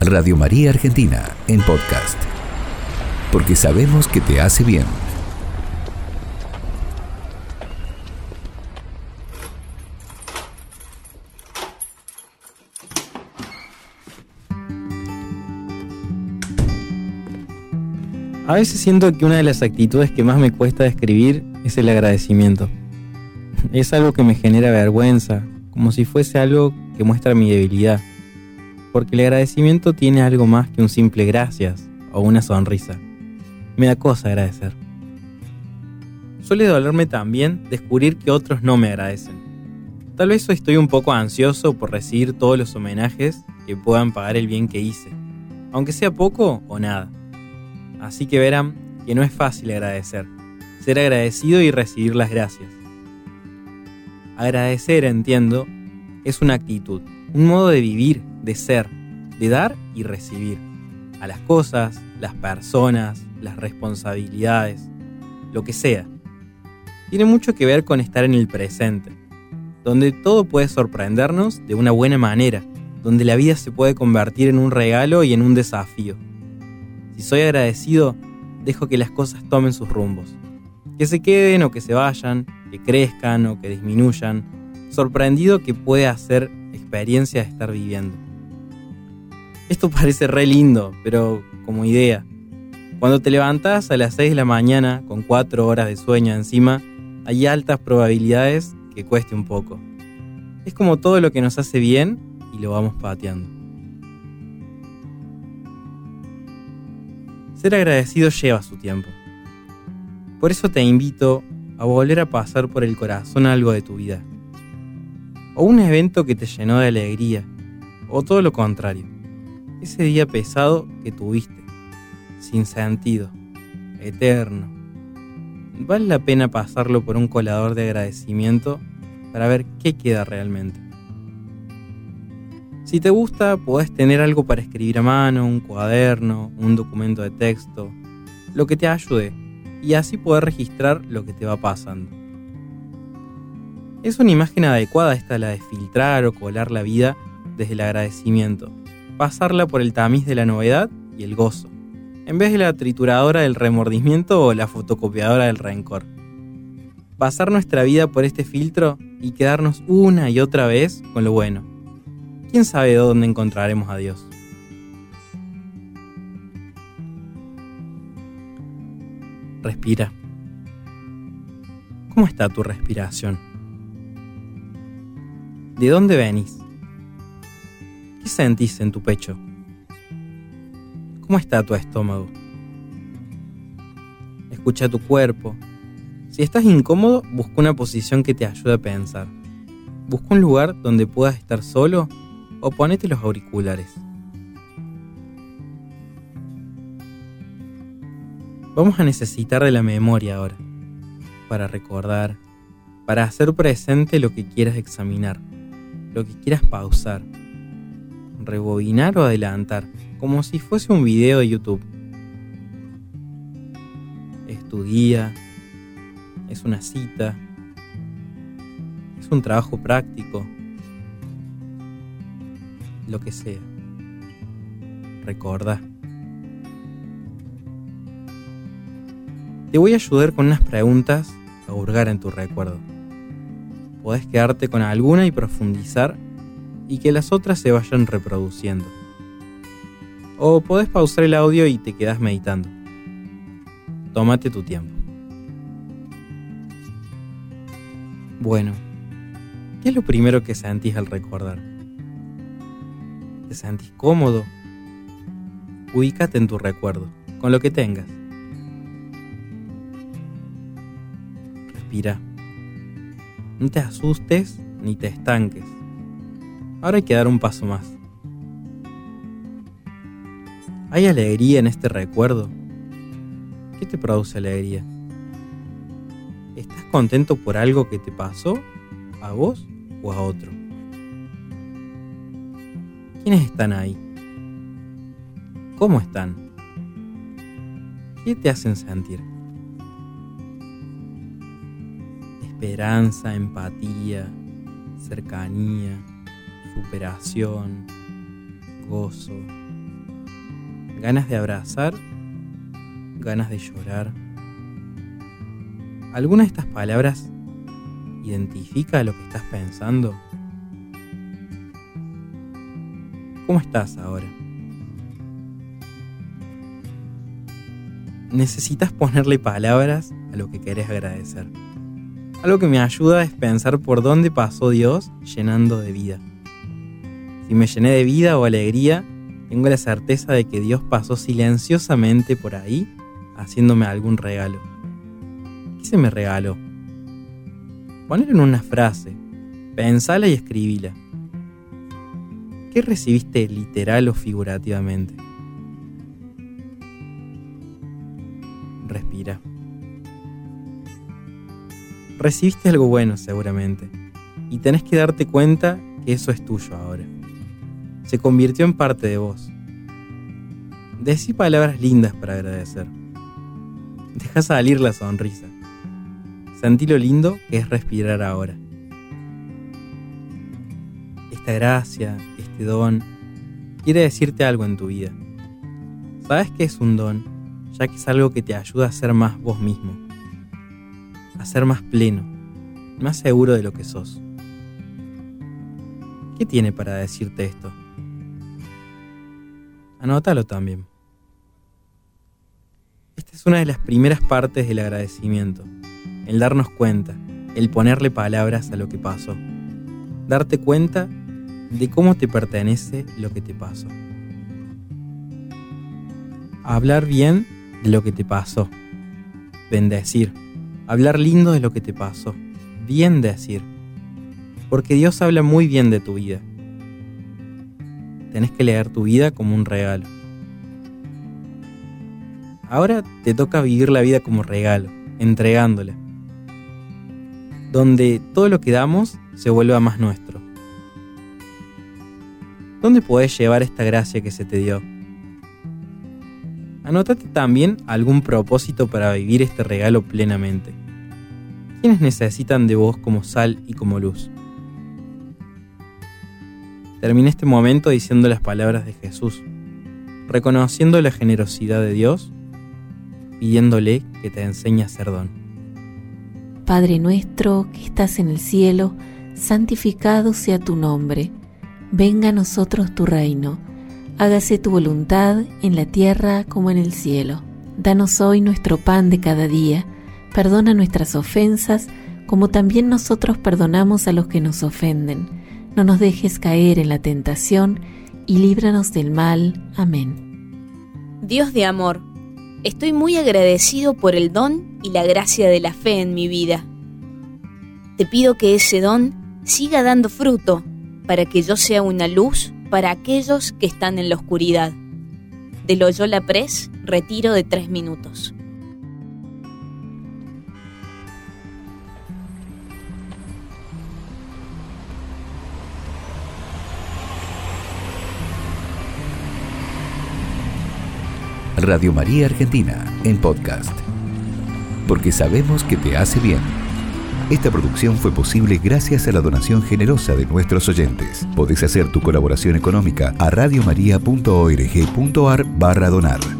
Radio María Argentina en podcast. Porque sabemos que te hace bien. A veces siento que una de las actitudes que más me cuesta describir es el agradecimiento. Es algo que me genera vergüenza, como si fuese algo que muestra mi debilidad. Porque el agradecimiento tiene algo más que un simple gracias o una sonrisa. Me da cosa agradecer. Suele dolerme también descubrir que otros no me agradecen. Tal vez estoy un poco ansioso por recibir todos los homenajes que puedan pagar el bien que hice, aunque sea poco o nada. Así que verán que no es fácil agradecer, ser agradecido y recibir las gracias. Agradecer, entiendo, es una actitud, un modo de vivir, de ser, de dar y recibir. A las cosas, las personas, las responsabilidades, lo que sea. Tiene mucho que ver con estar en el presente, donde todo puede sorprendernos de una buena manera, donde la vida se puede convertir en un regalo y en un desafío. Si soy agradecido, dejo que las cosas tomen sus rumbos. Que se queden o que se vayan, que crezcan o que disminuyan, sorprendido que puede hacer experiencia de estar viviendo. Esto parece re lindo, pero como idea. Cuando te levantas a las 6 de la mañana con 4 horas de sueño encima, hay altas probabilidades que cueste un poco. Es como todo lo que nos hace bien y lo vamos pateando. Ser agradecido lleva su tiempo. Por eso te invito a volver a pasar por el corazón algo de tu vida. O un evento que te llenó de alegría. O todo lo contrario. Ese día pesado que tuviste. Sin sentido. Eterno. Vale la pena pasarlo por un colador de agradecimiento para ver qué queda realmente. Si te gusta, podés tener algo para escribir a mano, un cuaderno, un documento de texto, lo que te ayude y así poder registrar lo que te va pasando. Es una imagen adecuada esta la de filtrar o colar la vida desde el agradecimiento, pasarla por el tamiz de la novedad y el gozo, en vez de la trituradora del remordimiento o la fotocopiadora del rencor. Pasar nuestra vida por este filtro y quedarnos una y otra vez con lo bueno. ¿Quién sabe dónde encontraremos a Dios? Respira. ¿Cómo está tu respiración? ¿De dónde venís? ¿Qué sentís en tu pecho? ¿Cómo está tu estómago? Escucha tu cuerpo. Si estás incómodo, busca una posición que te ayude a pensar. Busca un lugar donde puedas estar solo o ponete los auriculares. Vamos a necesitar de la memoria ahora, para recordar, para hacer presente lo que quieras examinar, lo que quieras pausar, rebobinar o adelantar, como si fuese un video de YouTube. Es tu día, es una cita, es un trabajo práctico, lo que sea. Recuerda. Te voy a ayudar con unas preguntas a hurgar en tu recuerdo. Podés quedarte con alguna y profundizar y que las otras se vayan reproduciendo. O podés pausar el audio y te quedas meditando. Tómate tu tiempo. Bueno, ¿qué es lo primero que sentís al recordar? ¿Te sentís cómodo? Ubícate en tu recuerdo, con lo que tengas. Respira. No te asustes ni te estanques. Ahora hay que dar un paso más. ¿Hay alegría en este recuerdo? ¿Qué te produce alegría? ¿Estás contento por algo que te pasó? ¿A vos o a otro? ¿Quiénes están ahí? ¿Cómo están? ¿Qué te hacen sentir? Esperanza, empatía, cercanía, superación, gozo, ganas de abrazar, ganas de llorar. ¿Alguna de estas palabras identifica lo que estás pensando? ¿Cómo estás ahora? Necesitas ponerle palabras a lo que querés agradecer. Algo que me ayuda es pensar por dónde pasó Dios llenando de vida. Si me llené de vida o alegría, tengo la certeza de que Dios pasó silenciosamente por ahí haciéndome algún regalo. ¿Qué se me regaló? Poner en una frase, pensala y escribila. ¿Qué recibiste literal o figurativamente? Respira recibiste algo bueno seguramente, y tenés que darte cuenta que eso es tuyo ahora. Se convirtió en parte de vos. Decí palabras lindas para agradecer. Deja salir la sonrisa. Sentí lo lindo que es respirar ahora. Esta gracia, este don, quiere decirte algo en tu vida. Sabes que es un don, ya que es algo que te ayuda a ser más vos mismo a ser más pleno, más seguro de lo que sos. ¿Qué tiene para decirte esto? Anótalo también. Esta es una de las primeras partes del agradecimiento, el darnos cuenta, el ponerle palabras a lo que pasó, darte cuenta de cómo te pertenece lo que te pasó. Hablar bien de lo que te pasó, bendecir, hablar lindo de lo que te pasó, bien decir, porque Dios habla muy bien de tu vida. Tenés que leer tu vida como un regalo. Ahora te toca vivir la vida como regalo, entregándola, donde todo lo que damos se vuelva más nuestro. ¿Dónde podés llevar esta gracia que se te dio? Anótate también algún propósito para vivir este regalo plenamente. ¿Quiénes necesitan de vos como sal y como luz? Terminé este momento diciendo las palabras de Jesús, reconociendo la generosidad de Dios, pidiéndole que te enseñe a ser don. Padre nuestro que estás en el cielo, santificado sea tu nombre, venga a nosotros tu reino, hágase tu voluntad en la tierra como en el cielo. Danos hoy nuestro pan de cada día Perdona nuestras ofensas, como también nosotros perdonamos a los que nos ofenden. No nos dejes caer en la tentación y líbranos del mal. Amén. Dios de amor, estoy muy agradecido por el don y la gracia de la fe en mi vida. Te pido que ese don siga dando fruto para que yo sea una luz para aquellos que están en la oscuridad. De Loyola Press, retiro de tres minutos. Radio María Argentina en podcast. Porque sabemos que te hace bien. Esta producción fue posible gracias a la donación generosa de nuestros oyentes. Podés hacer tu colaboración económica a radiomaria.org.ar barra donar.